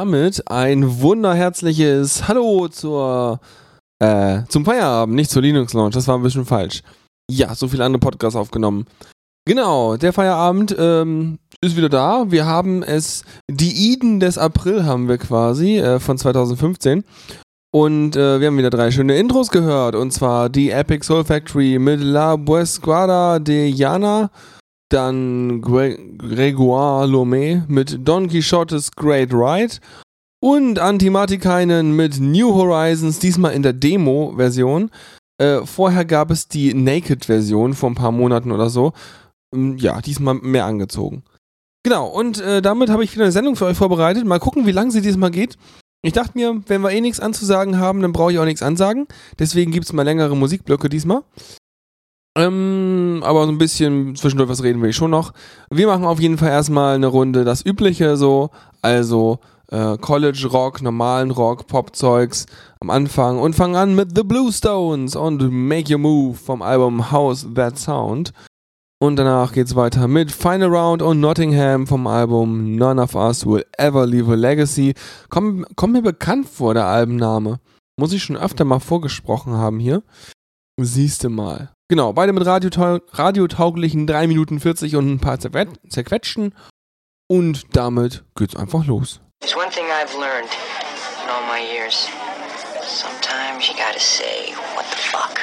Damit ein wunderherzliches Hallo zur, äh, zum Feierabend, nicht zur Linux Launch. Das war ein bisschen falsch. Ja, so viele andere Podcasts aufgenommen. Genau, der Feierabend ähm, ist wieder da. Wir haben es, die Iden des April haben wir quasi äh, von 2015. Und äh, wir haben wieder drei schöne Intros gehört. Und zwar die Epic Soul Factory mit La Buesquada de Yana dann Gre Gregoire Lomé mit Don Quixotes Great Ride und Antimatikainen mit New Horizons, diesmal in der Demo-Version. Äh, vorher gab es die Naked-Version vor ein paar Monaten oder so. Ähm, ja, diesmal mehr angezogen. Genau, und äh, damit habe ich wieder eine Sendung für euch vorbereitet. Mal gucken, wie lange sie diesmal geht. Ich dachte mir, wenn wir eh nichts anzusagen haben, dann brauche ich auch nichts ansagen. Deswegen gibt es mal längere Musikblöcke diesmal. Ähm, aber so ein bisschen zwischendurch was reden will ich schon noch. Wir machen auf jeden Fall erstmal eine Runde das Übliche so, also äh, College Rock, normalen Rock, Pop-Zeugs am Anfang und fangen an mit The Bluestones und Make Your Move vom Album House That Sound. Und danach geht's weiter mit Final Round und Nottingham vom Album None of Us Will Ever Leave a Legacy. Kommt komm mir bekannt vor, der Albenname. Muss ich schon öfter mal vorgesprochen haben hier. Siehste mal. Genau, beide mit radiotau radiotauglichen 3 Minuten 40 und ein paar zerquetschen. Und damit geht's einfach los. There's one thing I've learned in all my years. Sometimes you gotta say, what the fuck?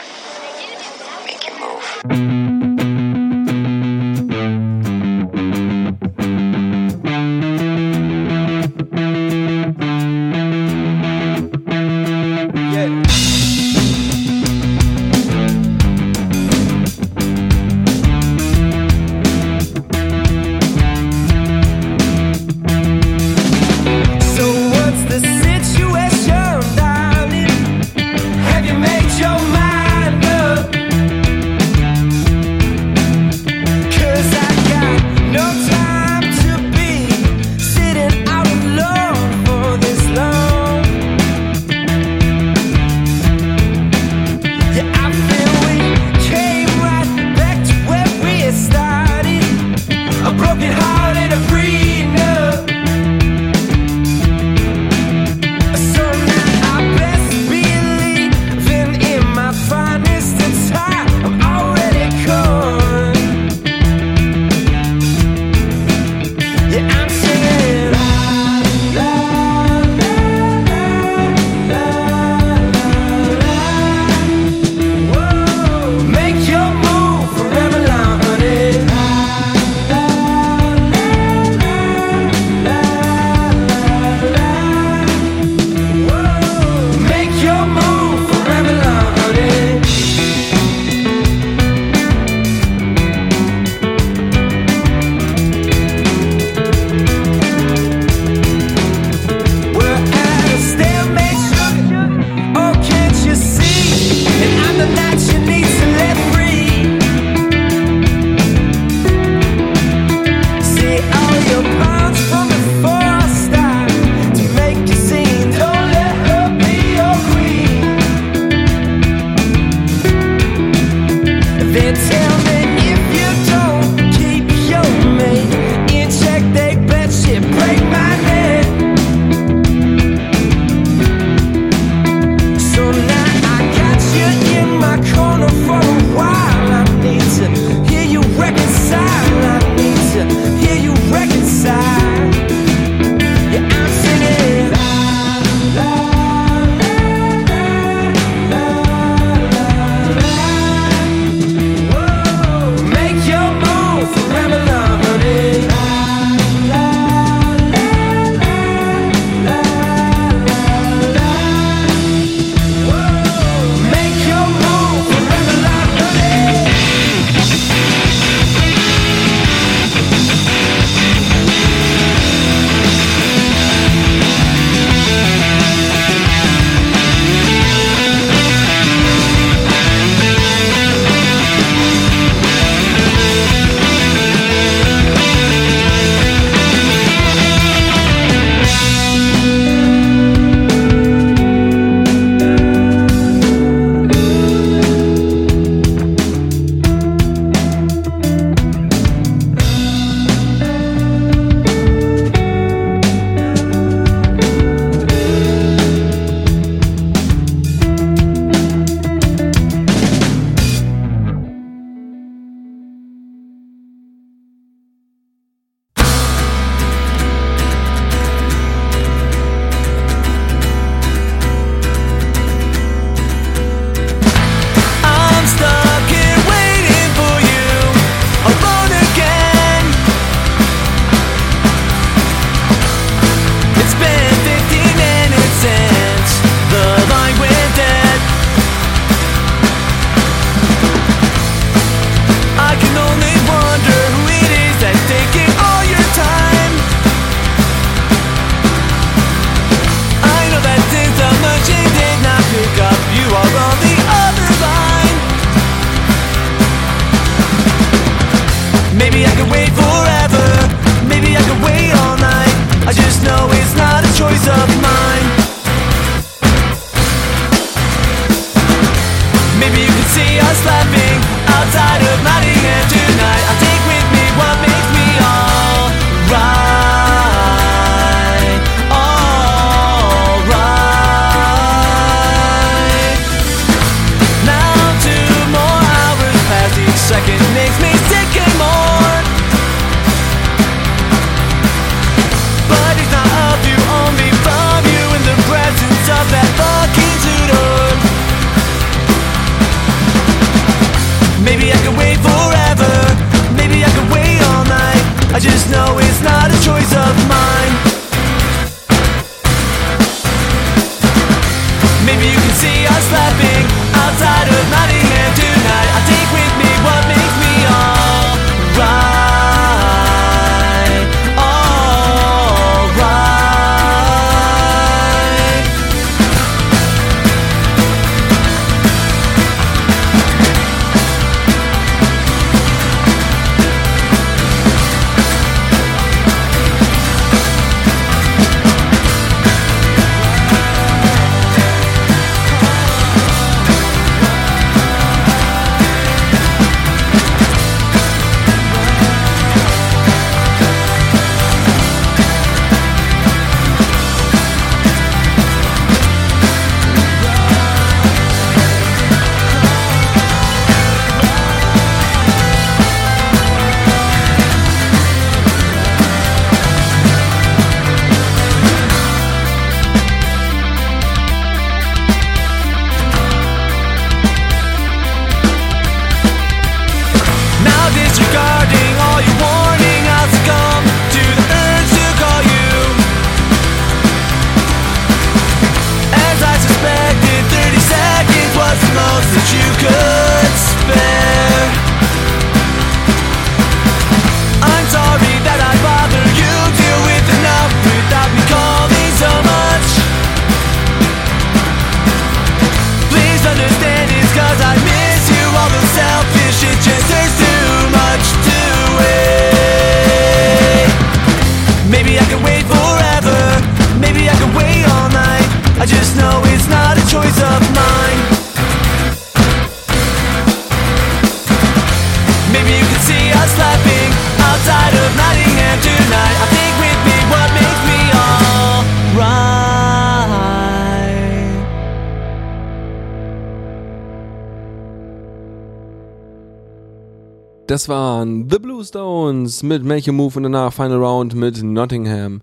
Das waren The Blue Stones mit Make a Move und danach Final Round mit Nottingham.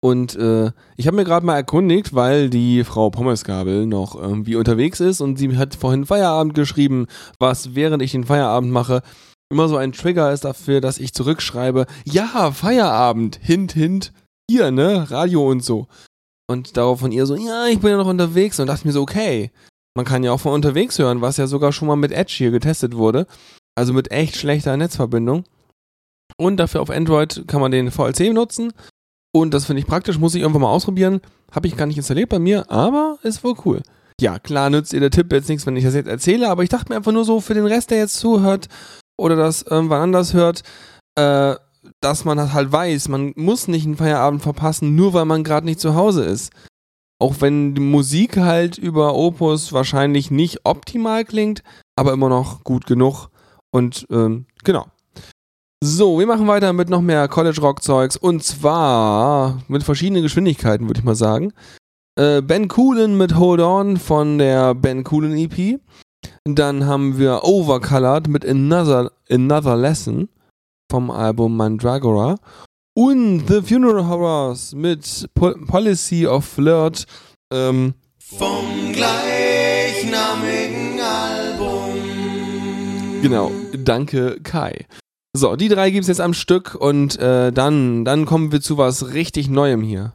Und äh, ich habe mir gerade mal erkundigt, weil die Frau Pommesgabel noch irgendwie unterwegs ist und sie hat vorhin Feierabend geschrieben, was während ich den Feierabend mache immer so ein Trigger ist dafür, dass ich zurückschreibe, ja, Feierabend, hint, hint, hier, ne, Radio und so. Und darauf von ihr so, ja, ich bin ja noch unterwegs und dachte mir so, okay, man kann ja auch von unterwegs hören, was ja sogar schon mal mit Edge hier getestet wurde. Also mit echt schlechter Netzverbindung. Und dafür auf Android kann man den VLC nutzen. Und das finde ich praktisch, muss ich irgendwann mal ausprobieren. Habe ich gar nicht installiert bei mir, aber ist wohl cool. Ja, klar nützt ihr der Tipp jetzt nichts, wenn ich das jetzt erzähle, aber ich dachte mir einfach nur so für den Rest, der jetzt zuhört oder das irgendwann anders hört, äh, dass man das halt weiß, man muss nicht einen Feierabend verpassen, nur weil man gerade nicht zu Hause ist. Auch wenn die Musik halt über Opus wahrscheinlich nicht optimal klingt, aber immer noch gut genug. Und ähm, genau. So, wir machen weiter mit noch mehr College-Rock-Zeugs und zwar mit verschiedenen Geschwindigkeiten, würde ich mal sagen. Äh, ben Coolen mit Hold On von der Ben Coolen EP. Dann haben wir Overcolored mit Another, Another Lesson vom Album Mandragora. Und The Funeral Horrors mit po Policy of Flirt. Ähm, Vom gleichnamigen Album. Genau, danke Kai. So, die drei gibt's jetzt am Stück und äh, dann, dann kommen wir zu was richtig Neuem hier.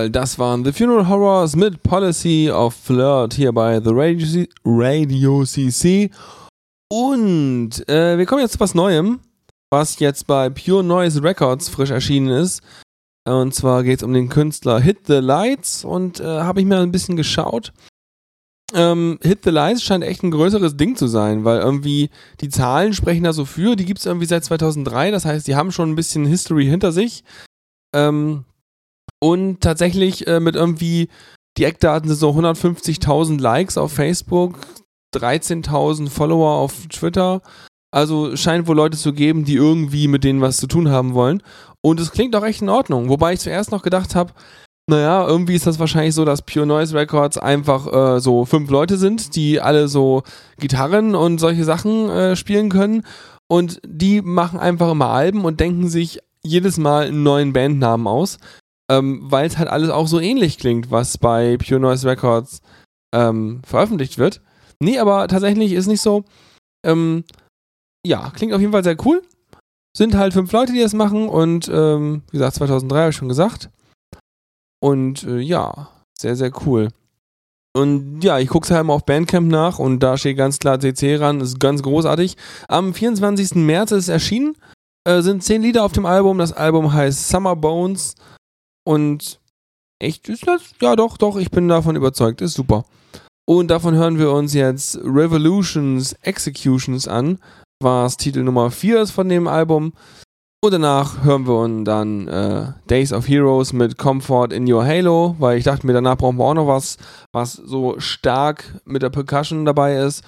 Jawohl, das waren The Funeral Horrors mit Policy of Flirt hier bei The Radio, C Radio CC. Und äh, wir kommen jetzt zu was Neuem, was jetzt bei Pure Noise Records frisch erschienen ist. Und zwar geht es um den Künstler Hit the Lights und äh, habe ich mir ein bisschen geschaut. Ähm, Hit the Lights scheint echt ein größeres Ding zu sein, weil irgendwie die Zahlen sprechen da so für. Die gibt es irgendwie seit 2003, das heißt, die haben schon ein bisschen History hinter sich. Ähm, und tatsächlich äh, mit irgendwie, die Eckdaten sind so 150.000 Likes auf Facebook, 13.000 Follower auf Twitter. Also scheint wohl Leute zu geben, die irgendwie mit denen was zu tun haben wollen. Und es klingt auch echt in Ordnung. Wobei ich zuerst noch gedacht habe, naja, irgendwie ist das wahrscheinlich so, dass Pure Noise Records einfach äh, so fünf Leute sind, die alle so Gitarren und solche Sachen äh, spielen können. Und die machen einfach immer Alben und denken sich jedes Mal einen neuen Bandnamen aus, ähm, weil es halt alles auch so ähnlich klingt, was bei Pure Noise Records ähm, veröffentlicht wird. Nee, aber tatsächlich ist nicht so. Ähm, ja, klingt auf jeden Fall sehr cool. Sind halt fünf Leute, die das machen und ähm, wie gesagt, 2003 habe ich schon gesagt. Und äh, ja, sehr, sehr cool. Und ja, ich gucke es halt mal auf Bandcamp nach und da steht ganz klar CC ran, ist ganz großartig. Am 24. März ist es erschienen, äh, sind zehn Lieder auf dem Album. Das Album heißt Summer Bones und echt ist das? Ja, doch, doch, ich bin davon überzeugt, ist super. Und davon hören wir uns jetzt Revolutions Executions an, was Titel Nummer 4 ist von dem Album. Und danach hören wir uns dann äh, Days of Heroes mit Comfort in Your Halo, weil ich dachte mir, danach brauchen wir auch noch was, was so stark mit der Percussion dabei ist.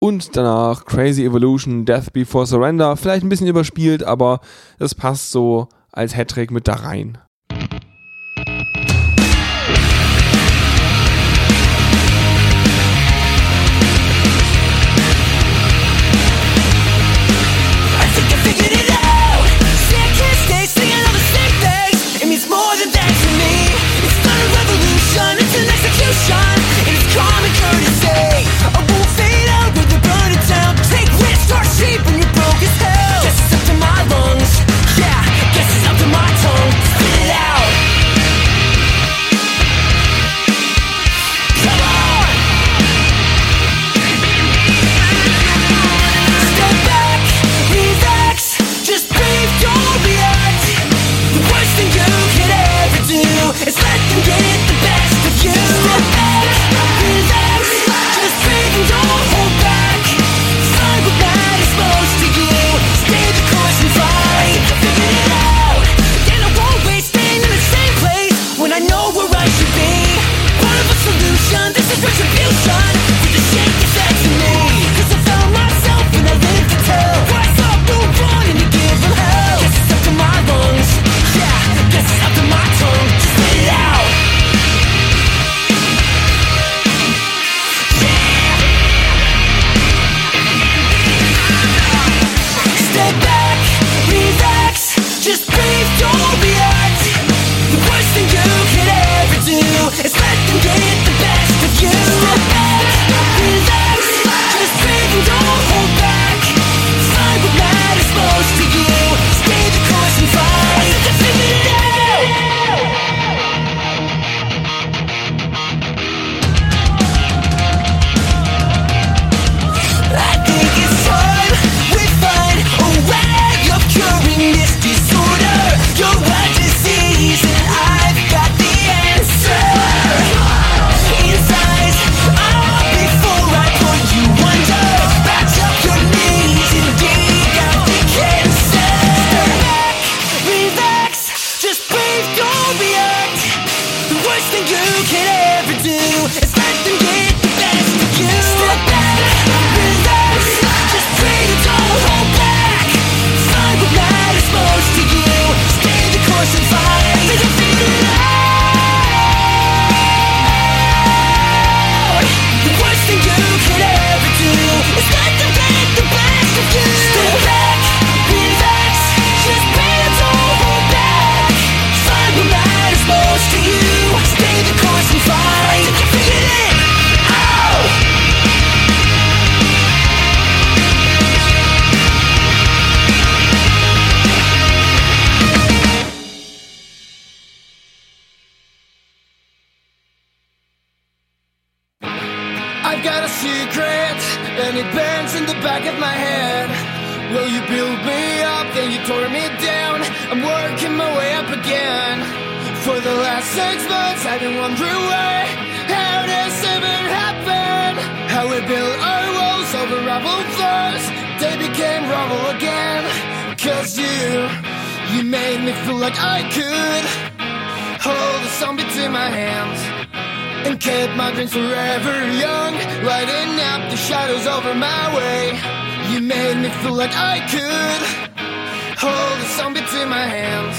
Und danach Crazy Evolution, Death Before Surrender. Vielleicht ein bisschen überspielt, aber das passt so als Hattrick mit da rein. To you. Stay the course and fight. forever young, lighting up the shadows over my way. You made me feel like I could hold the sun between my hands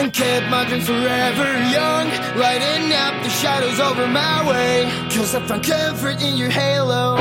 and kept my dreams forever young, lighting up the shadows over my way. Cause I found comfort in your halo.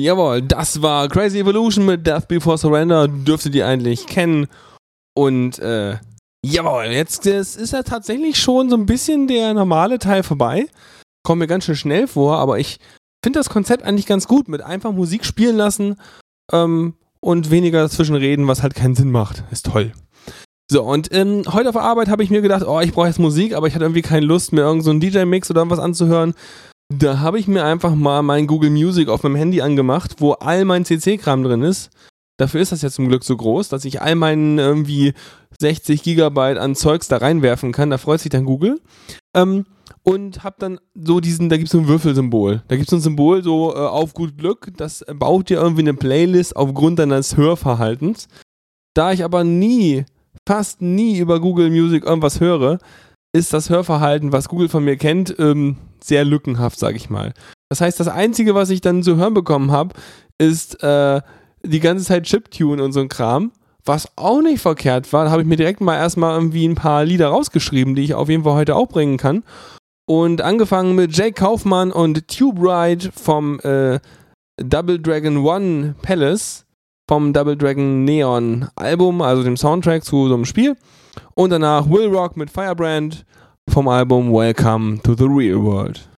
Jawohl, das war Crazy Evolution mit Death Before Surrender. Dürftet ihr eigentlich kennen. Und äh, jawohl, jetzt ist ja tatsächlich schon so ein bisschen der normale Teil vorbei. Kommt mir ganz schön schnell vor, aber ich finde das Konzept eigentlich ganz gut mit einfach Musik spielen lassen ähm, und weniger dazwischen reden, was halt keinen Sinn macht. Ist toll. So, und ähm, heute auf der Arbeit habe ich mir gedacht, oh, ich brauche jetzt Musik, aber ich hatte irgendwie keine Lust, mir irgendeinen so DJ-Mix oder irgendwas anzuhören. Da habe ich mir einfach mal mein Google Music auf meinem Handy angemacht, wo all mein CC-Kram drin ist. Dafür ist das jetzt zum Glück so groß, dass ich all meinen irgendwie 60 Gigabyte an Zeugs da reinwerfen kann. Da freut sich dann Google. Ähm, und hab dann so diesen, da gibt es so ein Würfelsymbol. Da gibt es so ein Symbol so äh, auf gut Glück, das baut dir irgendwie eine Playlist aufgrund deines Hörverhaltens. Da ich aber nie, fast nie über Google Music irgendwas höre, ist das Hörverhalten, was Google von mir kennt, ähm, sehr lückenhaft, sag ich mal. Das heißt, das Einzige, was ich dann zu hören bekommen habe, ist äh, die ganze Zeit Chiptune und so ein Kram. Was auch nicht verkehrt war, habe ich mir direkt mal erstmal irgendwie ein paar Lieder rausgeschrieben, die ich auf jeden Fall heute auch bringen kann. Und angefangen mit Jake Kaufmann und Tube Ride vom äh, Double Dragon One Palace, vom Double Dragon Neon Album, also dem Soundtrack zu so einem Spiel. Und danach Will Rock mit Firebrand vom Album Welcome to the Real World.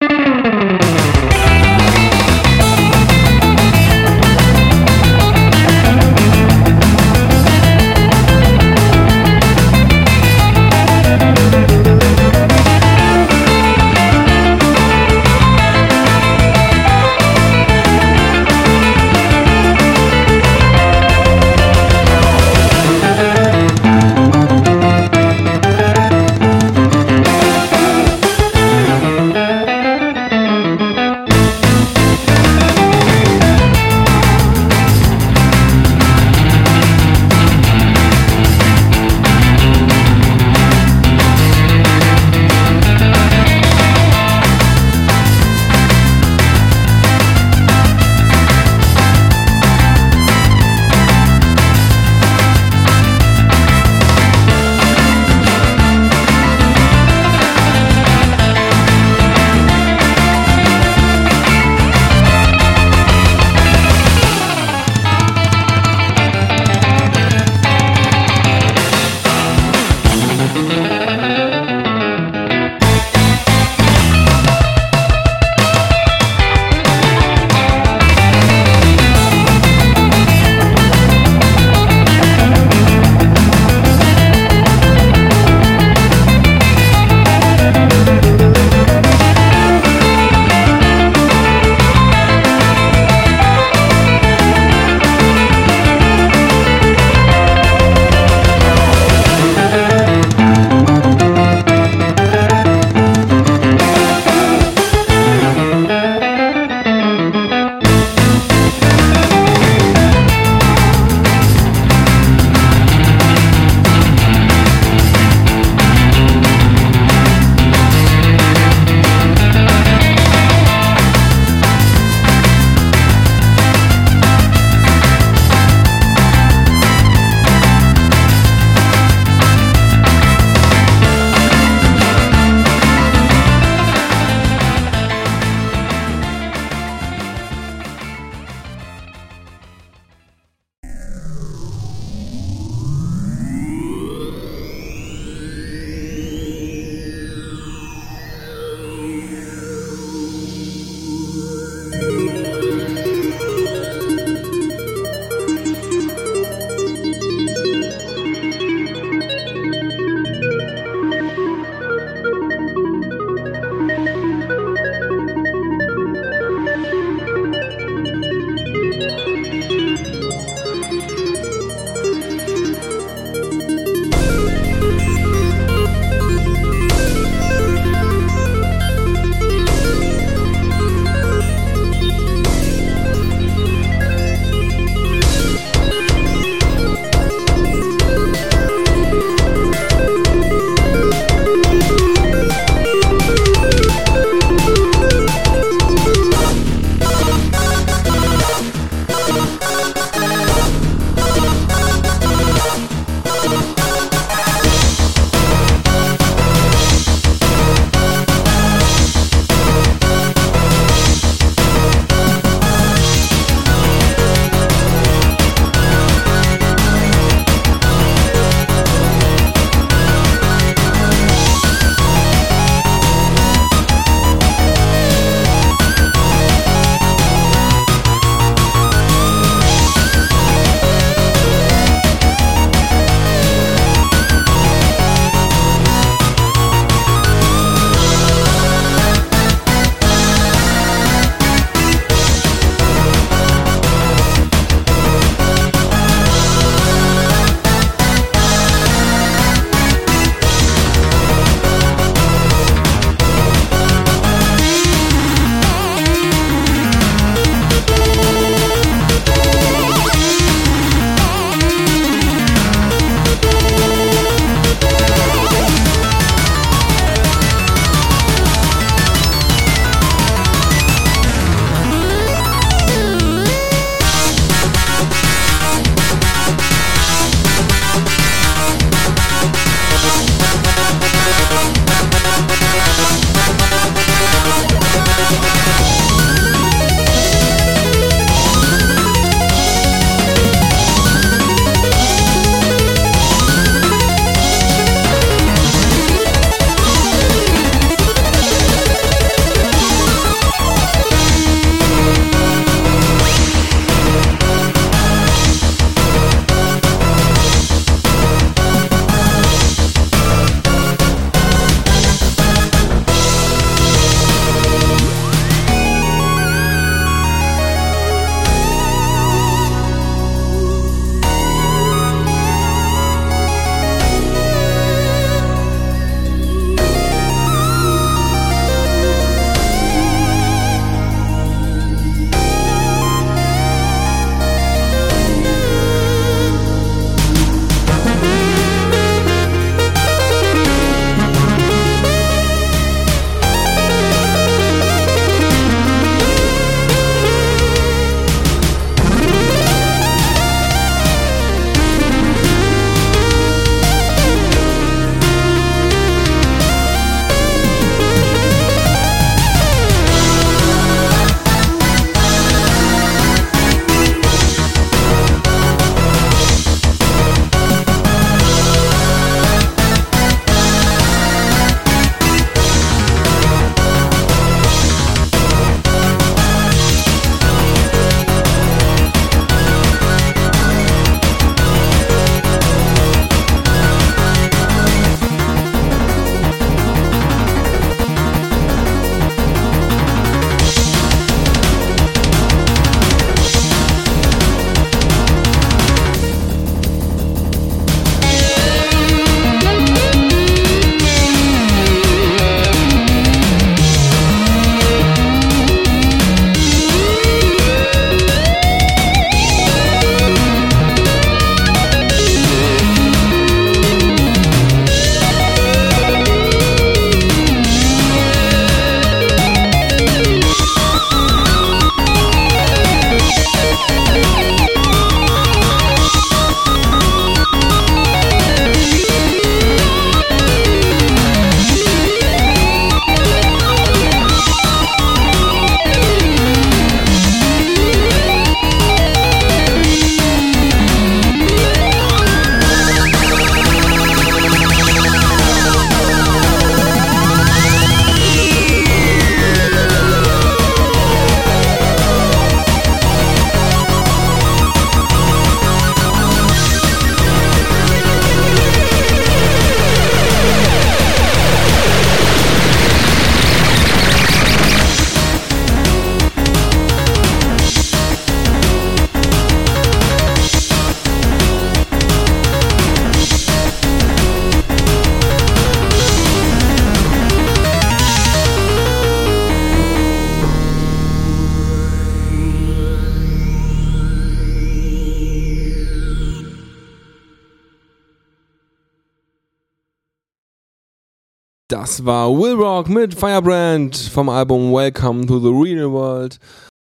Das war Will Rock mit Firebrand vom Album Welcome to the Real World.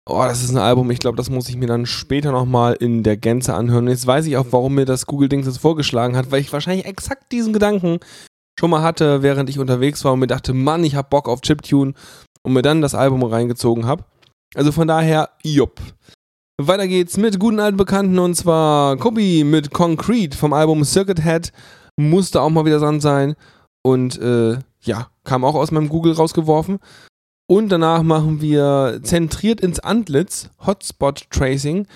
Oh, das ist ein Album, ich glaube, das muss ich mir dann später nochmal in der Gänze anhören. Jetzt weiß ich auch, warum mir das Google-Dings jetzt vorgeschlagen hat, weil ich wahrscheinlich exakt diesen Gedanken schon mal hatte, während ich unterwegs war und mir dachte, Mann, ich hab Bock auf Chiptune und mir dann das Album reingezogen habe. Also von daher, jupp. Weiter geht's mit guten alten Bekannten und zwar Kobi mit Concrete vom Album Circuit Head. Musste auch mal wieder dran sein. Und äh, ja, kam auch aus meinem Google rausgeworfen. Und danach machen wir zentriert ins Antlitz Hotspot Tracing.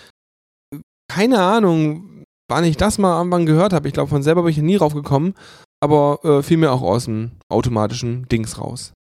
Keine Ahnung, wann ich das mal irgendwann gehört habe. Ich glaube, von selber bin ich nie raufgekommen. Aber äh, fiel auch aus dem automatischen Dings raus.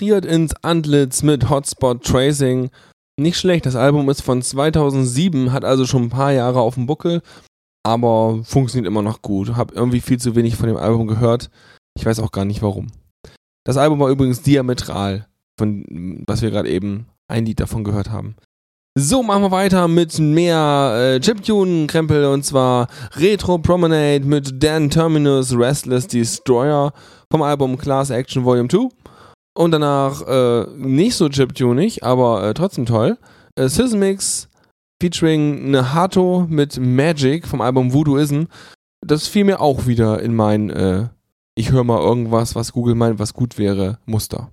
Zentriert ins Antlitz mit Hotspot Tracing. Nicht schlecht, das Album ist von 2007, hat also schon ein paar Jahre auf dem Buckel, aber funktioniert immer noch gut. Hab irgendwie viel zu wenig von dem Album gehört. Ich weiß auch gar nicht warum. Das Album war übrigens diametral, von was wir gerade eben ein Lied davon gehört haben. So, machen wir weiter mit mehr äh, Chiptune-Krempel und zwar Retro Promenade mit Dan Terminus Restless Destroyer vom Album Class Action Volume 2. Und danach äh, nicht so chiptunig, aber äh, trotzdem toll. Äh, Sysmix featuring Nahato mit Magic vom Album Voodooism. Das fiel mir auch wieder in mein äh, Ich höre mal irgendwas, was Google meint, was gut wäre, Muster.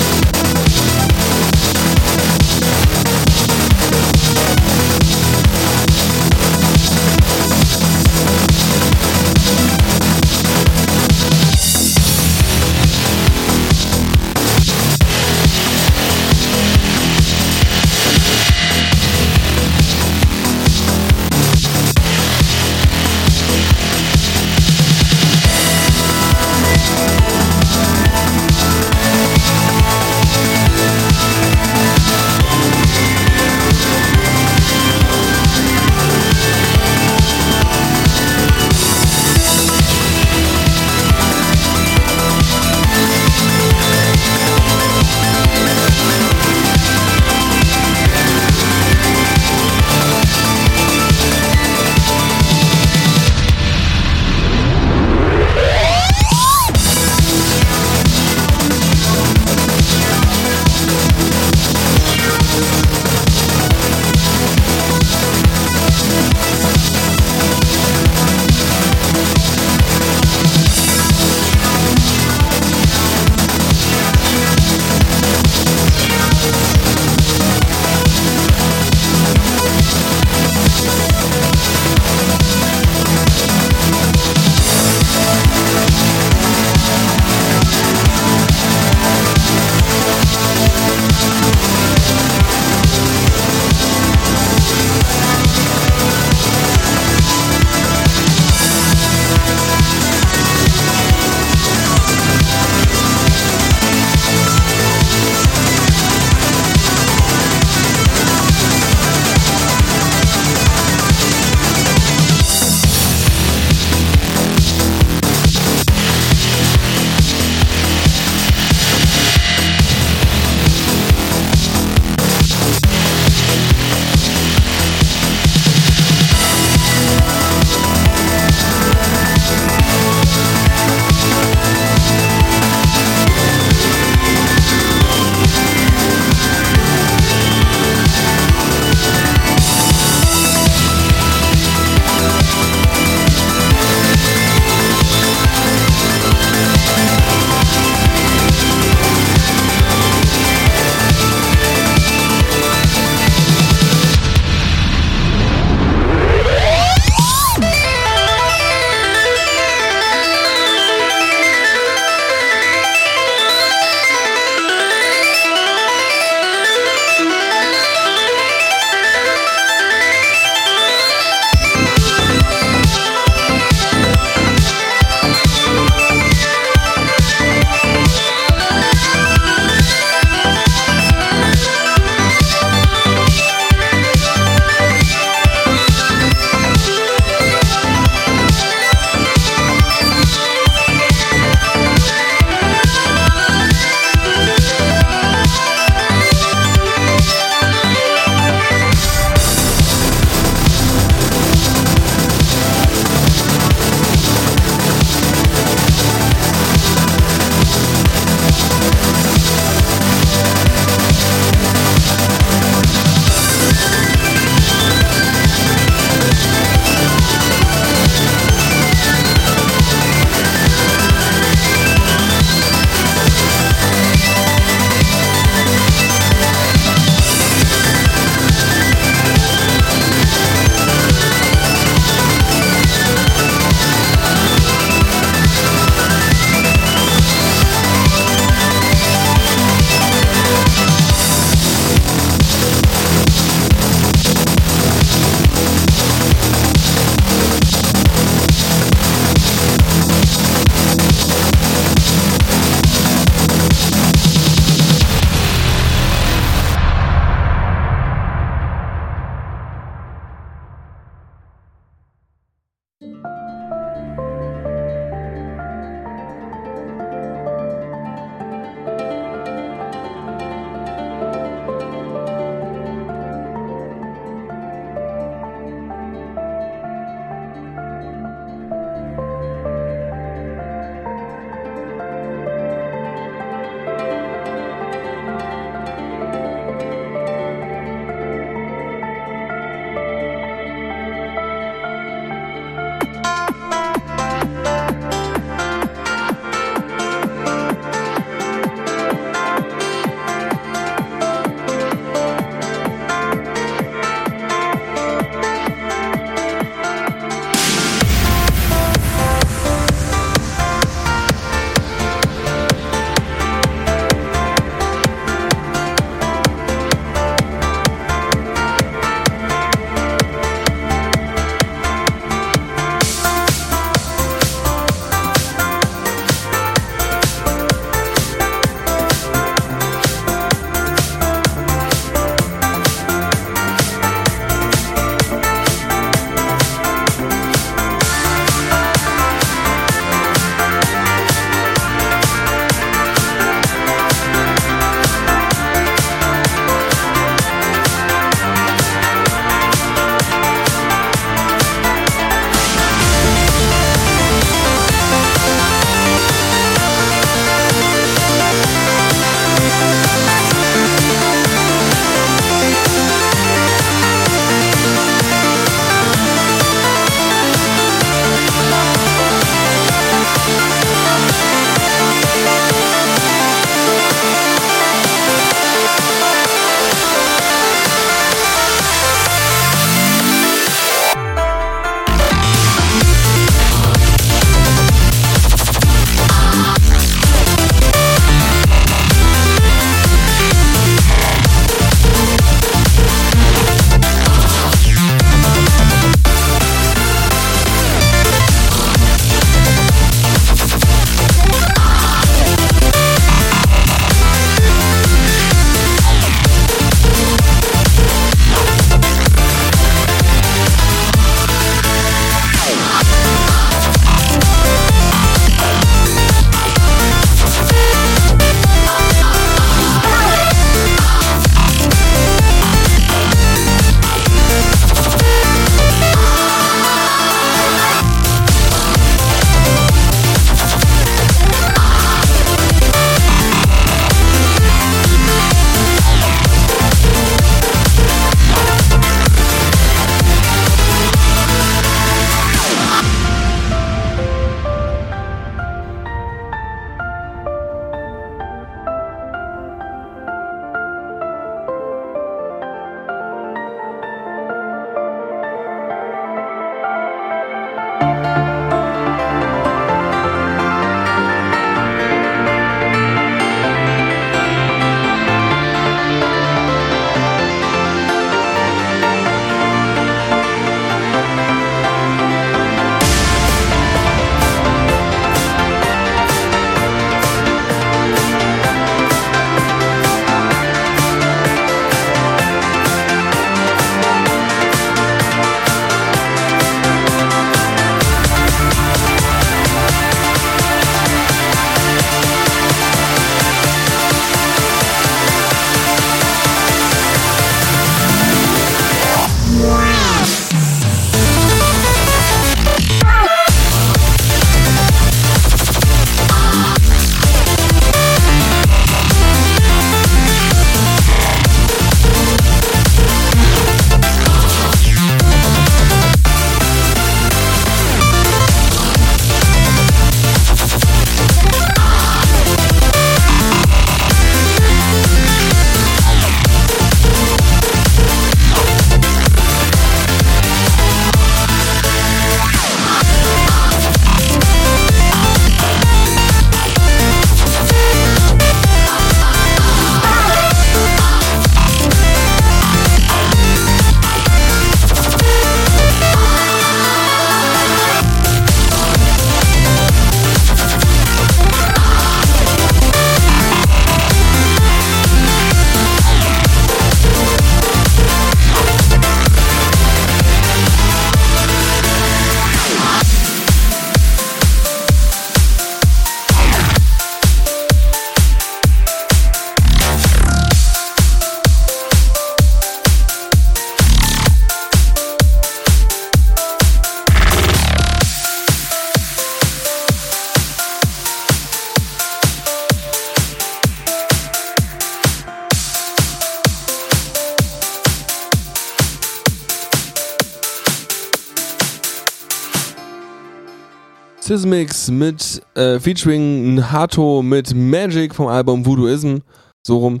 Sysmix mit äh, featuring Hato mit Magic vom Album Voodooism. So rum.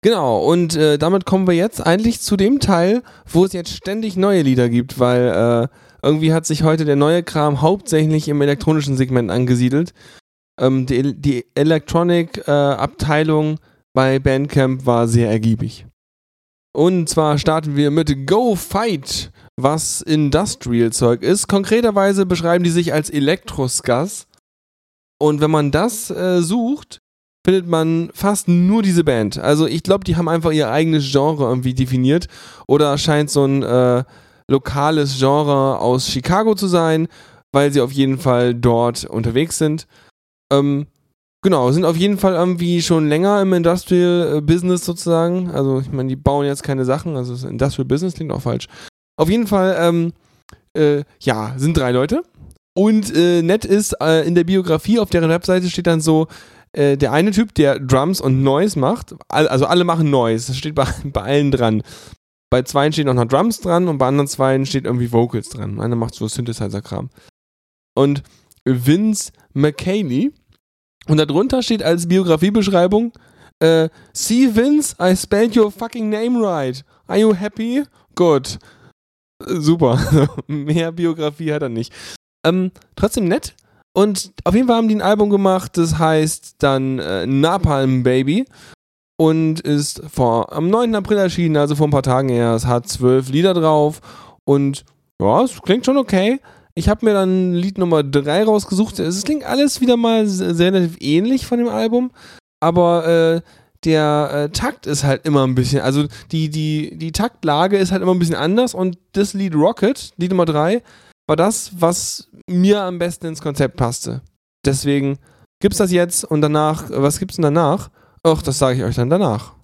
Genau, und äh, damit kommen wir jetzt eigentlich zu dem Teil, wo es jetzt ständig neue Lieder gibt, weil äh, irgendwie hat sich heute der neue Kram hauptsächlich im elektronischen Segment angesiedelt. Ähm, die, die Electronic-Abteilung bei Bandcamp war sehr ergiebig. Und zwar starten wir mit Go Fight, was Industrial-Zeug ist. Konkreterweise beschreiben die sich als Elektroskas. Und wenn man das äh, sucht, findet man fast nur diese Band. Also ich glaube, die haben einfach ihr eigenes Genre irgendwie definiert. Oder scheint so ein äh, lokales Genre aus Chicago zu sein, weil sie auf jeden Fall dort unterwegs sind. Ähm, genau, sind auf jeden Fall irgendwie schon länger im Industrial äh, Business sozusagen. Also ich meine, die bauen jetzt keine Sachen, also Industrial Business klingt auch falsch. Auf jeden Fall, ähm, äh, ja, sind drei Leute. Und äh, nett ist, äh, in der Biografie auf deren Webseite steht dann so, äh, der eine Typ, der Drums und Noise macht, also alle machen Noise, das steht bei, bei allen dran. Bei zweien steht auch noch Drums dran und bei anderen zweien steht irgendwie Vocals dran. Einer macht so Synthesizer-Kram. Und Vince McKaylee, und darunter steht als Biografiebeschreibung, äh, See Vince, I spelled your fucking name right. Are you happy? Good. Super. Mehr Biografie hat er nicht. Ähm, trotzdem nett. Und auf jeden Fall haben die ein Album gemacht, das heißt dann äh, Napalm Baby und ist vor, am 9. April erschienen, also vor ein paar Tagen erst. Es hat zwölf Lieder drauf und ja, es klingt schon okay. Ich habe mir dann Lied Nummer 3 rausgesucht. Es klingt alles wieder mal sehr relativ ähnlich von dem Album, aber äh, der äh, Takt ist halt immer ein bisschen, also die, die, die Taktlage ist halt immer ein bisschen anders und das Lied Rocket, Lied Nummer 3, war das, was mir am besten ins Konzept passte. Deswegen gibt's das jetzt und danach, was gibt's denn danach? Ach, das sage ich euch dann danach.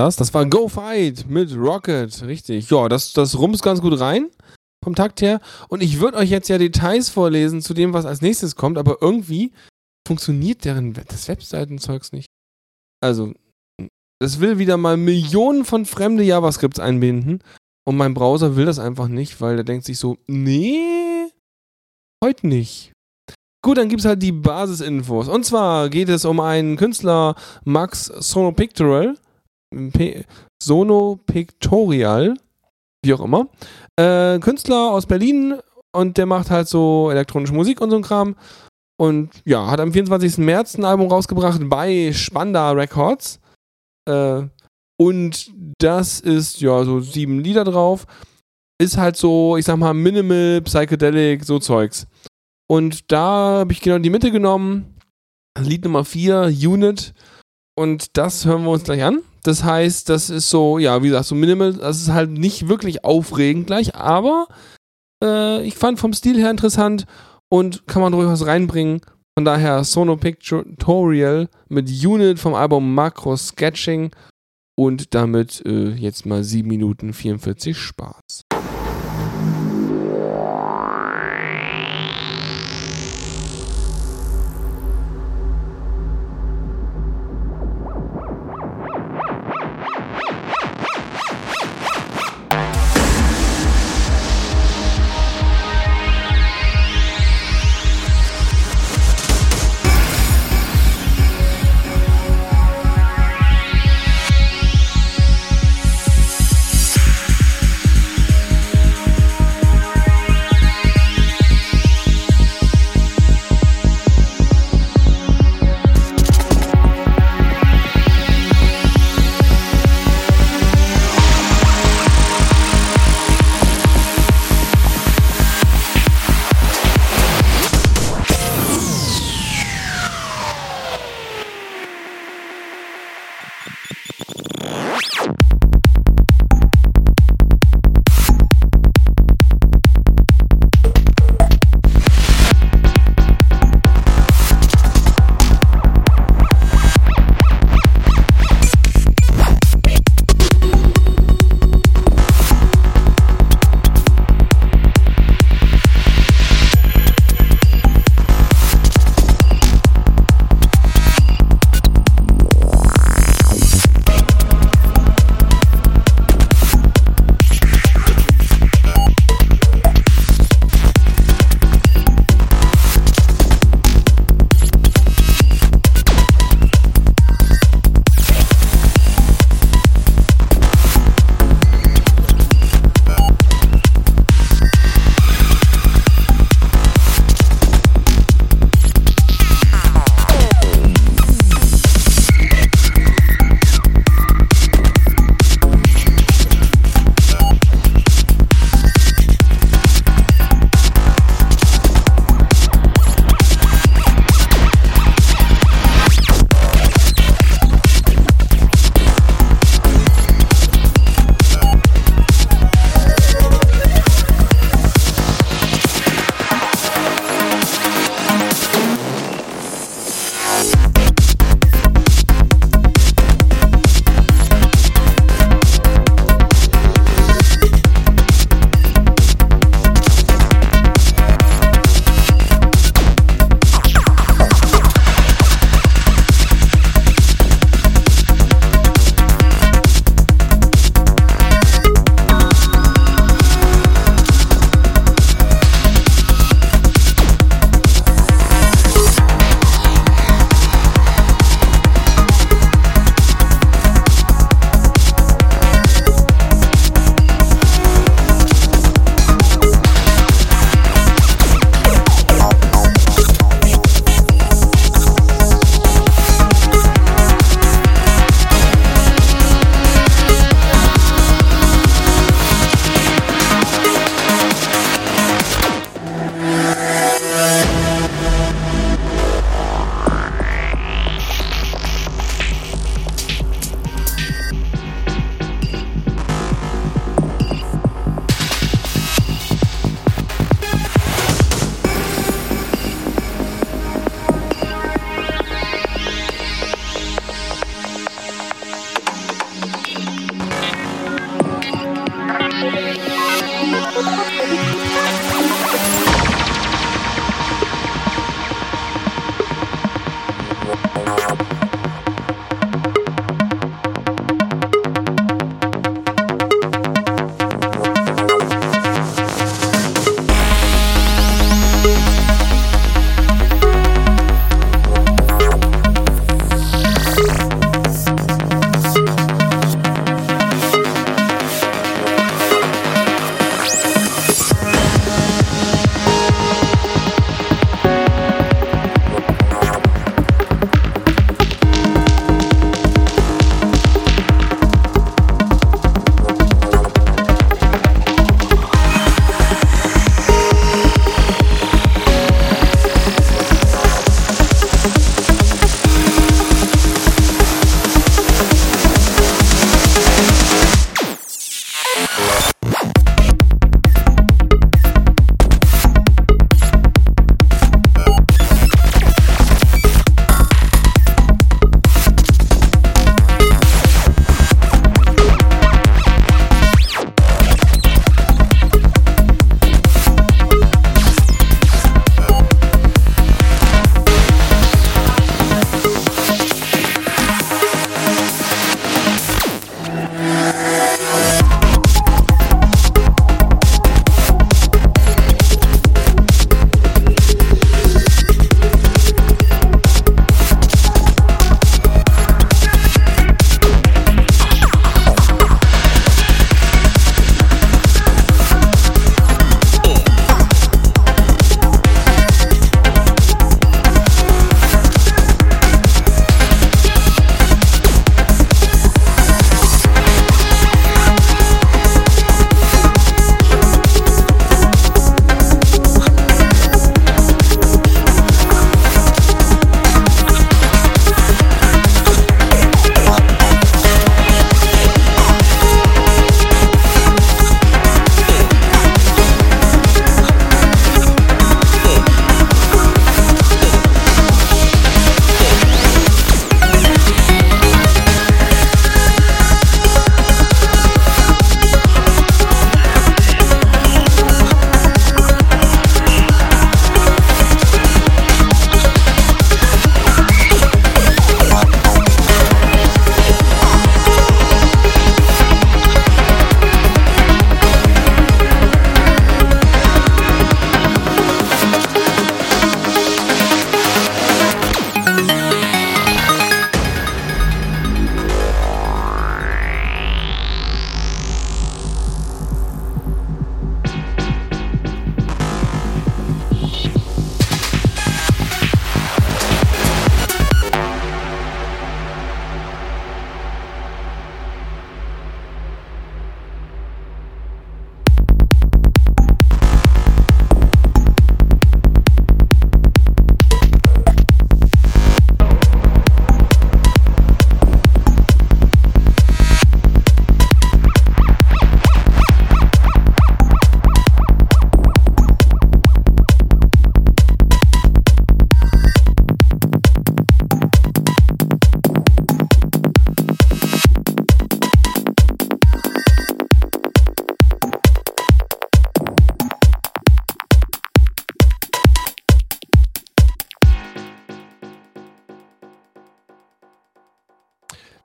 Das? Das war Go Fight mit Rocket. Richtig. Ja, das, das rumst ganz gut rein. Vom Takt her. Und ich würde euch jetzt ja Details vorlesen zu dem, was als nächstes kommt, aber irgendwie funktioniert deren das Webseitenzeugs nicht. Also, das will wieder mal Millionen von fremde JavaScripts einbinden. Und mein Browser will das einfach nicht, weil der denkt sich so, nee, heute nicht. Gut, dann gibt es halt die Basisinfos. Und zwar geht es um einen Künstler, Max Sonopictorial. P Sonopictorial, wie auch immer. Äh, Künstler aus Berlin und der macht halt so elektronische Musik und so ein Kram. Und ja, hat am 24. März ein Album rausgebracht bei Spanda Records. Äh, und das ist ja so sieben Lieder drauf. Ist halt so, ich sag mal, Minimal, Psychedelic, so Zeugs. Und da habe ich genau die Mitte genommen. Lied Nummer 4, Unit. Und das hören wir uns gleich an. Das heißt, das ist so, ja, wie gesagt, so minimal. Das ist halt nicht wirklich aufregend gleich, aber äh, ich fand vom Stil her interessant und kann man durchaus reinbringen. Von daher Sono Pictorial mit Unit vom Album Macro Sketching und damit äh, jetzt mal 7 Minuten 44 Spaß.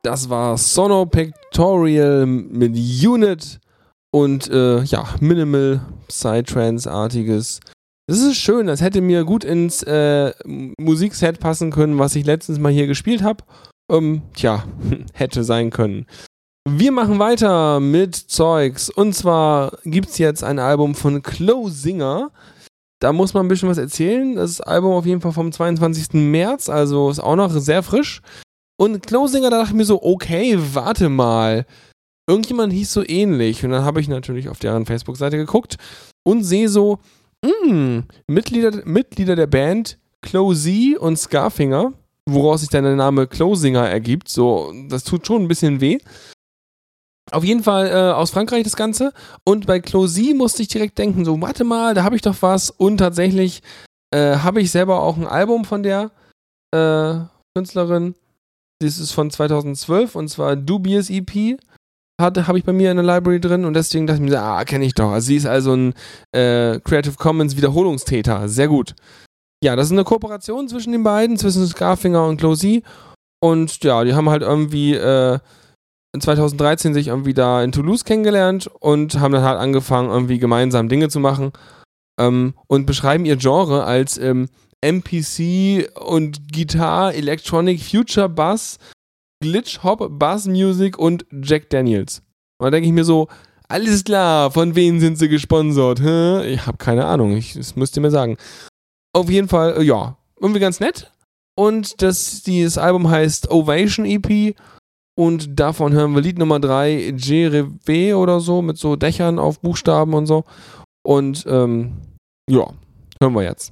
Das war Sono Pictorial mit Unit und äh, ja, Minimal Psytrance-artiges. Das ist schön, das hätte mir gut ins äh, Musikset passen können, was ich letztens mal hier gespielt habe. Ähm, tja, hätte sein können. Wir machen weiter mit Zeugs. Und zwar gibt es jetzt ein Album von Closinger. Da muss man ein bisschen was erzählen. Das Album auf jeden Fall vom 22. März, also ist auch noch sehr frisch. Und Closinger, da dachte ich mir so, okay, warte mal. Irgendjemand hieß so ähnlich. Und dann habe ich natürlich auf deren Facebook-Seite geguckt und sehe so, mh, Mitglieder, Mitglieder der Band Closey und Scarfinger, woraus sich dann der Name Closinger ergibt. So, das tut schon ein bisschen weh. Auf jeden Fall äh, aus Frankreich das Ganze. Und bei Closey musste ich direkt denken, so, warte mal, da habe ich doch was. Und tatsächlich äh, habe ich selber auch ein Album von der äh, Künstlerin. Das ist von 2012 und zwar Dubious EP. Habe ich bei mir in der Library drin und deswegen dachte ich mir, ah, kenne ich doch. Also sie ist also ein äh, Creative Commons Wiederholungstäter. Sehr gut. Ja, das ist eine Kooperation zwischen den beiden, zwischen Scarfinger und Closey. Und ja, die haben halt irgendwie äh, in 2013 sich irgendwie da in Toulouse kennengelernt und haben dann halt angefangen, irgendwie gemeinsam Dinge zu machen. Ähm, und beschreiben ihr Genre als ähm, MPC und Gitarre, Electronic Future Bass, Glitch Hop, Bass Music und Jack Daniels. Und da denke ich mir so, alles klar, von wem sind sie gesponsert? Hä? Ich habe keine Ahnung, ich, das müsst ihr mir sagen. Auf jeden Fall, äh, ja, irgendwie ganz nett. Und das, dieses Album heißt Ovation EP und davon hören wir Lied Nummer 3, Jereve oder so, mit so Dächern auf Buchstaben und so. Und ähm, ja, hören wir jetzt.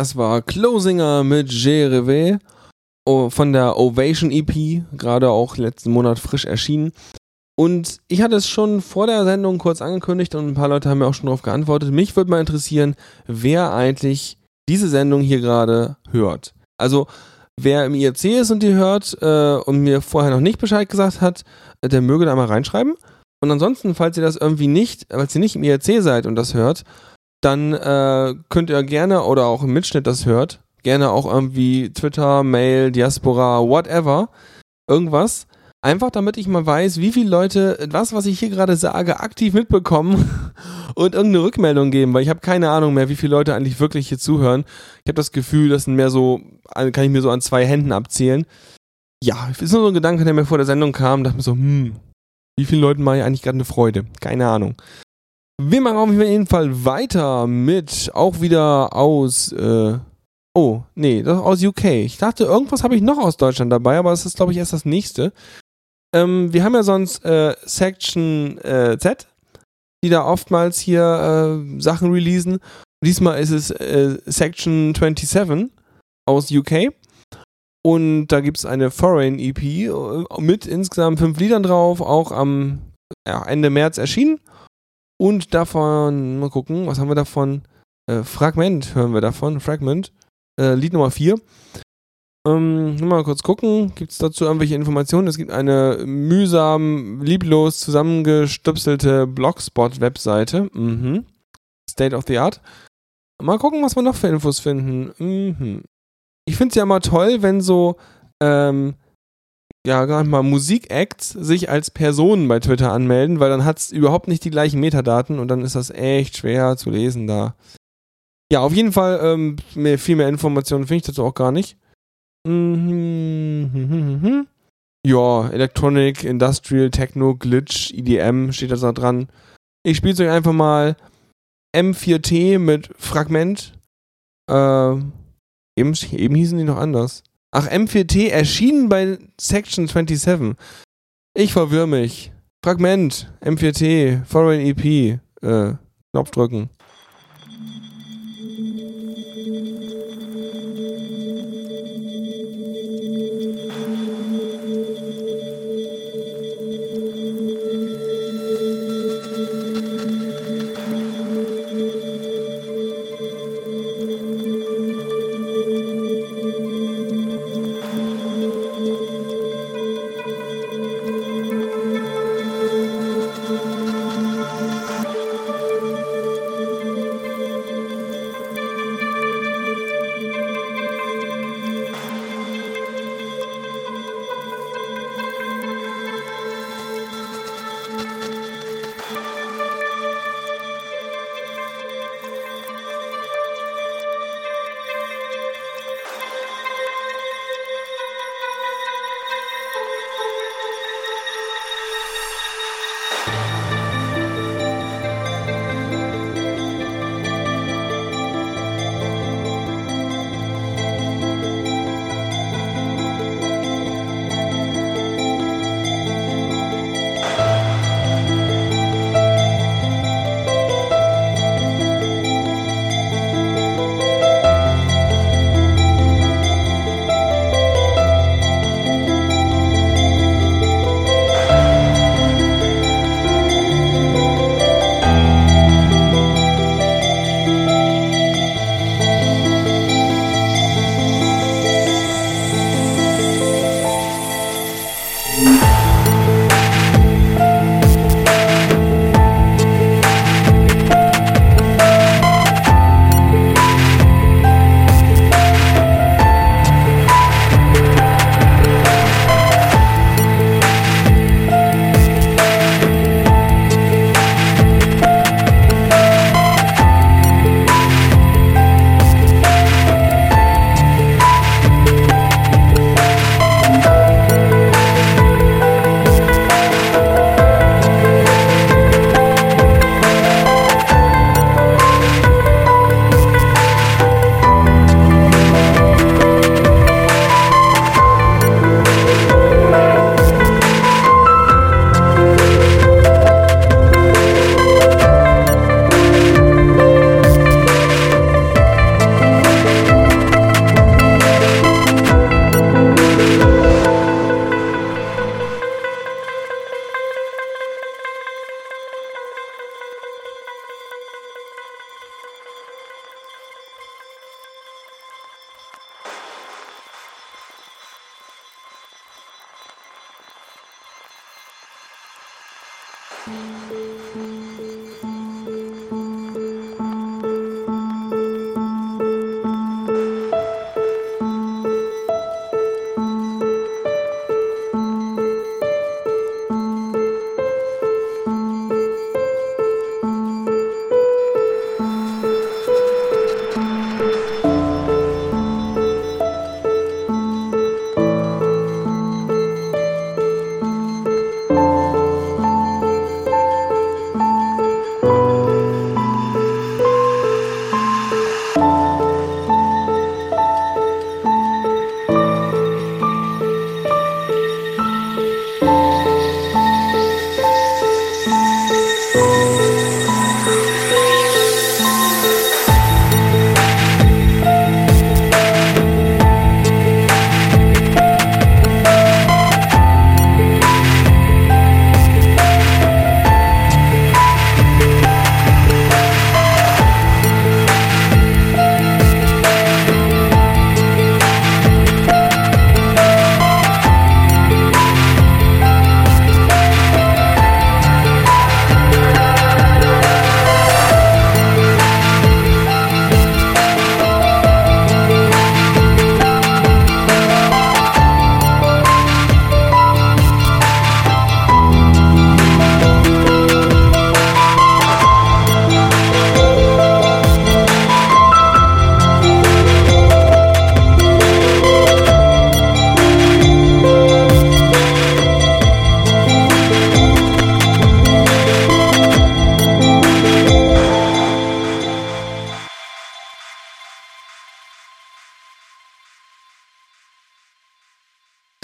Das war Closinger mit Jereve von der Ovation EP, gerade auch letzten Monat frisch erschienen. Und ich hatte es schon vor der Sendung kurz angekündigt und ein paar Leute haben mir auch schon darauf geantwortet. Mich würde mal interessieren, wer eigentlich diese Sendung hier gerade hört. Also, wer im IRC ist und die hört äh, und mir vorher noch nicht Bescheid gesagt hat, der möge da mal reinschreiben. Und ansonsten, falls ihr das irgendwie nicht, falls ihr nicht im IRC seid und das hört, dann äh, könnt ihr gerne oder auch im Mitschnitt das hört, gerne auch irgendwie Twitter, Mail, Diaspora, whatever, irgendwas. Einfach damit ich mal weiß, wie viele Leute was, was ich hier gerade sage, aktiv mitbekommen und irgendeine Rückmeldung geben, weil ich habe keine Ahnung mehr, wie viele Leute eigentlich wirklich hier zuhören. Ich habe das Gefühl, das sind mehr so, kann ich mir so an zwei Händen abzählen. Ja, ist nur so ein Gedanke, der mir vor der Sendung kam, dachte mir so, hm, wie vielen Leuten mache ich eigentlich gerade eine Freude? Keine Ahnung. Wir machen auf jeden Fall weiter mit auch wieder aus. Äh, oh, nee, aus UK. Ich dachte, irgendwas habe ich noch aus Deutschland dabei, aber das ist, glaube ich, erst das nächste. Ähm, wir haben ja sonst äh, Section äh, Z, die da oftmals hier äh, Sachen releasen. Diesmal ist es äh, Section 27 aus UK. Und da gibt es eine Foreign EP äh, mit insgesamt fünf Liedern drauf, auch am ja, Ende März erschienen. Und davon, mal gucken, was haben wir davon? Äh, Fragment hören wir davon. Fragment. Äh, Lied Nummer 4. Ähm, mal kurz gucken. Gibt es dazu irgendwelche Informationen? Es gibt eine mühsam, lieblos zusammengestöpselte Blogspot-Webseite. Mhm. State of the Art. Mal gucken, was wir noch für Infos finden. Mhm. Ich finde es ja immer toll, wenn so ähm, ja, gerade mal Musikacts sich als Personen bei Twitter anmelden, weil dann hat es überhaupt nicht die gleichen Metadaten und dann ist das echt schwer zu lesen da. Ja, auf jeden Fall ähm, mehr, viel mehr Informationen finde ich dazu auch gar nicht. Mhm. Ja, Electronic, Industrial, Techno, Glitch, EDM steht da dran. Ich spiele es euch einfach mal M4T mit Fragment. Äh, eben, eben hießen die noch anders. Ach, M4T erschienen bei Section 27. Ich verwirr mich. Fragment, M4T, Foreign EP, äh, Knopf drücken.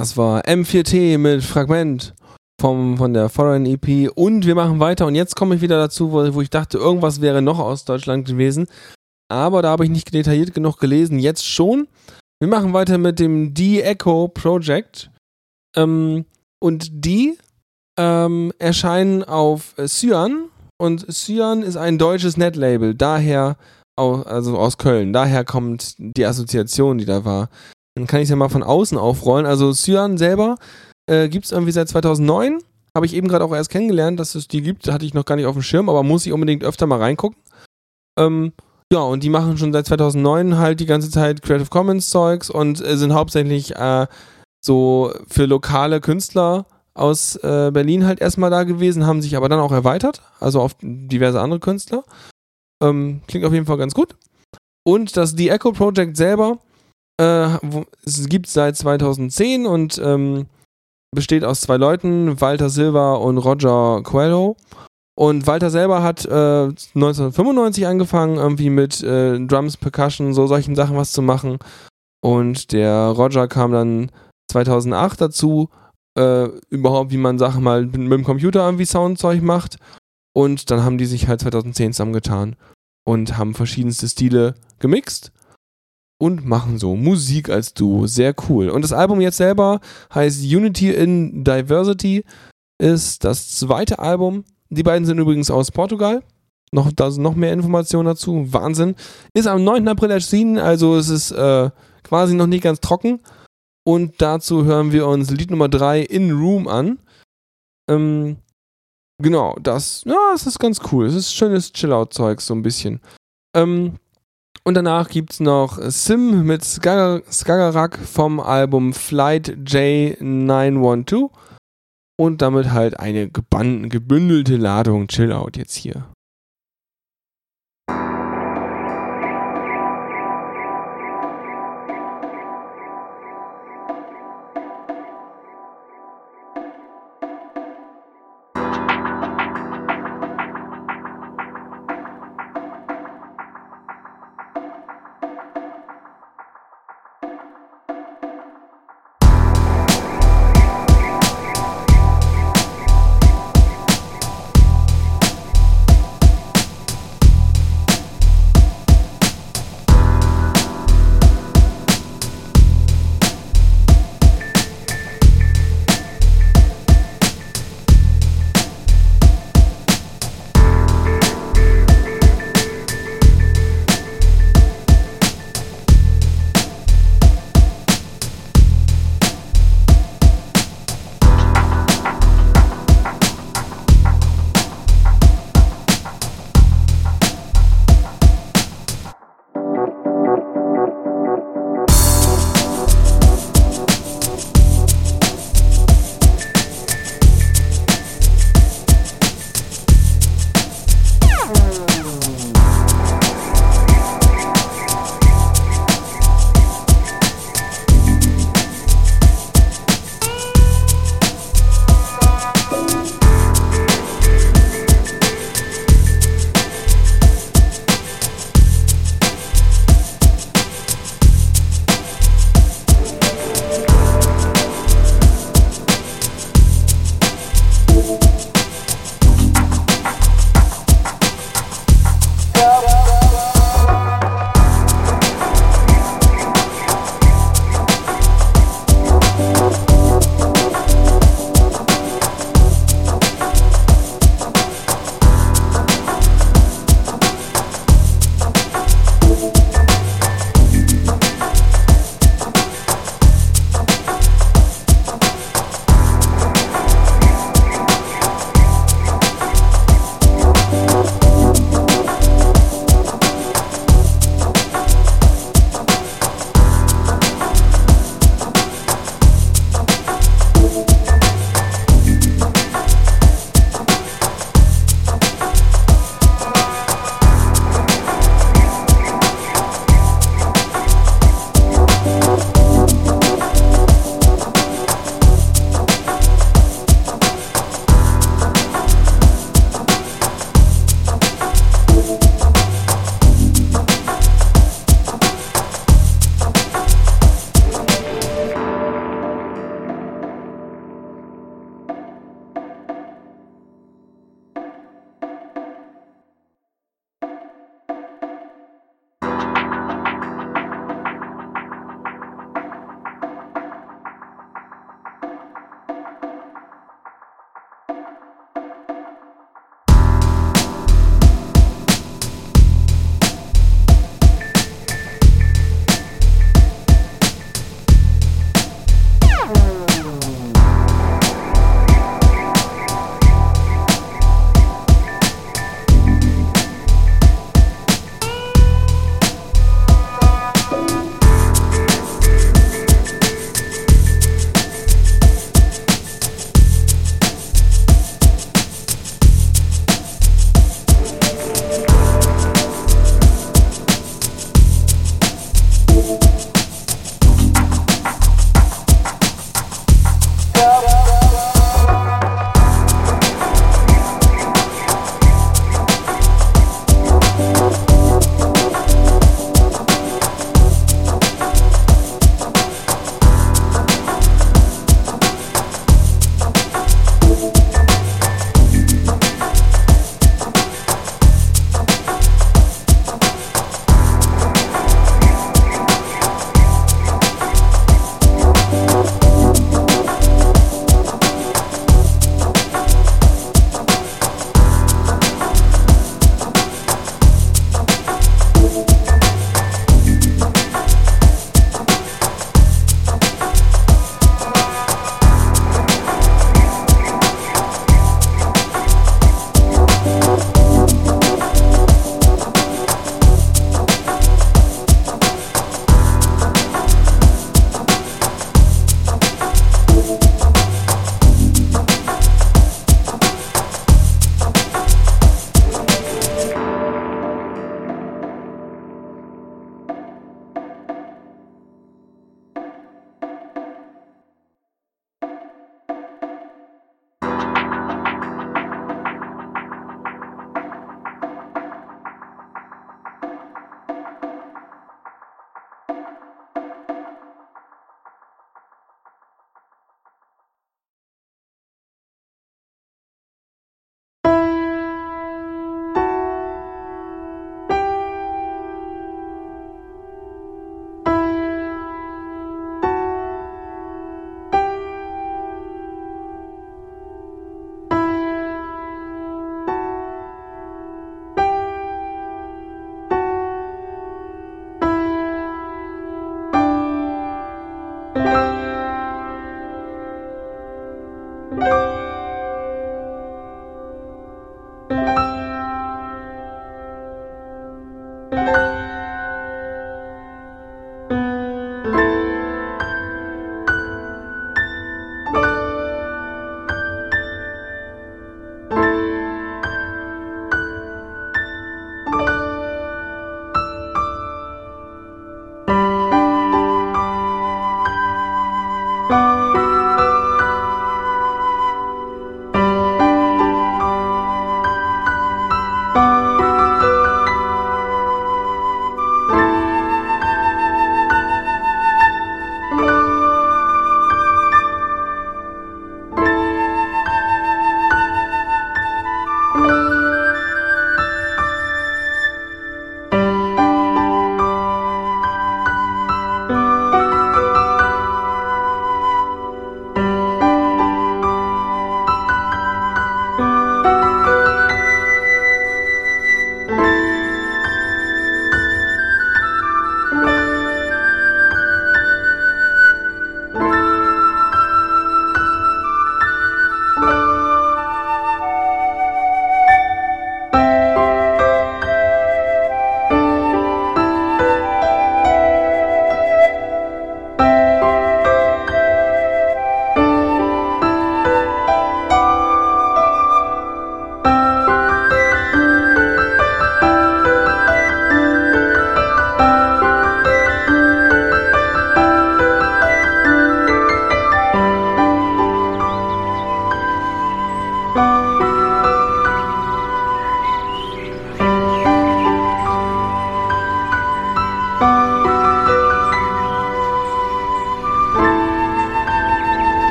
Das war M4T mit Fragment vom, von der Foreign EP. Und wir machen weiter. Und jetzt komme ich wieder dazu, wo, wo ich dachte, irgendwas wäre noch aus Deutschland gewesen. Aber da habe ich nicht detailliert genug gelesen. Jetzt schon. Wir machen weiter mit dem D-Echo Project. Ähm, und die ähm, erscheinen auf Cyan. Und Cyan ist ein deutsches Netlabel. Daher, also aus Köln. Daher kommt die Assoziation, die da war. Dann kann ich es ja mal von außen aufrollen. Also Cyan selber äh, gibt es irgendwie seit 2009. Habe ich eben gerade auch erst kennengelernt, dass es die gibt. Hatte ich noch gar nicht auf dem Schirm, aber muss ich unbedingt öfter mal reingucken. Ähm, ja, und die machen schon seit 2009 halt die ganze Zeit Creative Commons Zeugs und äh, sind hauptsächlich äh, so für lokale Künstler aus äh, Berlin halt erstmal da gewesen, haben sich aber dann auch erweitert, also auf diverse andere Künstler. Ähm, klingt auf jeden Fall ganz gut. Und das The Echo Project selber äh, es gibt seit 2010 und ähm, besteht aus zwei Leuten, Walter Silva und Roger Coelho. Und Walter selber hat äh, 1995 angefangen, irgendwie mit äh, Drums, Percussion, so solchen Sachen was zu machen. Und der Roger kam dann 2008 dazu, äh, überhaupt, wie man Sachen mal mit, mit dem Computer irgendwie Soundzeug macht. Und dann haben die sich halt 2010 zusammengetan und haben verschiedenste Stile gemixt und machen so Musik als Duo. Sehr cool. Und das Album jetzt selber heißt Unity in Diversity, ist das zweite Album. Die beiden sind übrigens aus Portugal. Noch, da sind noch mehr Informationen dazu. Wahnsinn. Ist am 9. April erschienen, also es ist äh, quasi noch nicht ganz trocken. Und dazu hören wir uns Lied Nummer 3 In Room an. Ähm, genau, das, ja, es ist ganz cool. Es ist schönes Chill-Out-Zeug, so ein bisschen. Ähm, und danach gibt es noch Sim mit Skaga- Skagarak vom Album Flight J912. Und damit halt eine gebündelte Ladung Chill-Out jetzt hier.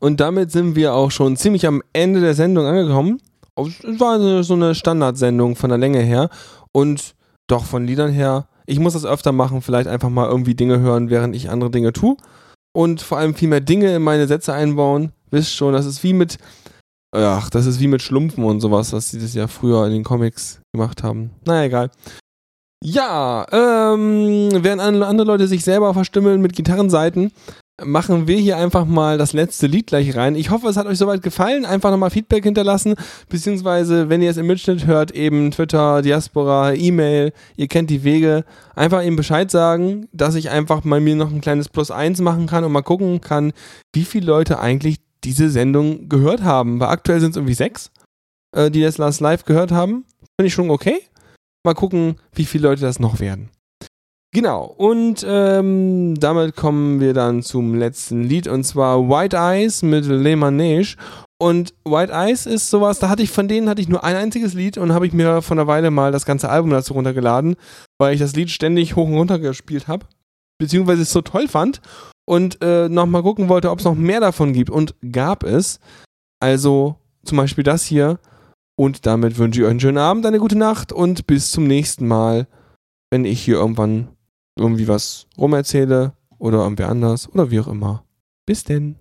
Und damit sind wir auch schon ziemlich am Ende der Sendung angekommen. Es war so- eine Standardsendung von der Länge her und doch von Liedern her. Ich muss das öfter machen, vielleicht einfach mal irgendwie Dinge hören, während ich andere Dinge tue. Und vor allem viel mehr Dinge in meine Sätze einbauen. Wisst schon, das ist wie mit, ach, das ist wie mit Schlumpfen und sowas, was sie das ja früher in den Comics gemacht haben. Naja, egal. Ja, ähm, während an- andere Leute sich selber verstümmeln mit Gitarrenseiten, machen wir hier einfach mal das letzte Lied gleich rein. Ich hoffe, es hat euch soweit gefallen. Einfach nochmal Feedback hinterlassen, beziehungsweise, wenn ihr es im Mitschnitt hört, eben Twitter, Diaspora, E-Mail, ihr kennt die Wege. Einfach eben Bescheid sagen, dass ich einfach mal mir noch ein kleines Plus eins machen kann und mal gucken kann, wie viele Leute eigentlich diese Sendung gehört haben. Weil aktuell sind es irgendwie sechs, äh, die das Last Live gehört haben. Finde ich schon okay. Mal gucken, wie viele Leute das noch werden. Genau, und ähm, damit kommen wir dann zum letzten Lied und zwar White Eyes mit Le Manège. Und White Eyes ist sowas, da hatte ich von denen hatte ich nur ein einziges Lied und habe ich mir vor einer Weile mal das ganze Album dazu runtergeladen, weil ich das Lied ständig hoch und runter gespielt habe, beziehungsweise es so toll fand und äh, nochmal gucken wollte, ob es noch mehr davon gibt. Und gab es. Also zum Beispiel das hier. Und damit wünsche ich euch einen schönen Abend, eine gute Nacht und bis zum nächsten Mal, wenn ich hier irgendwann irgendwie was rumerzähle oder irgendwer anders oder wie auch immer. Bis denn.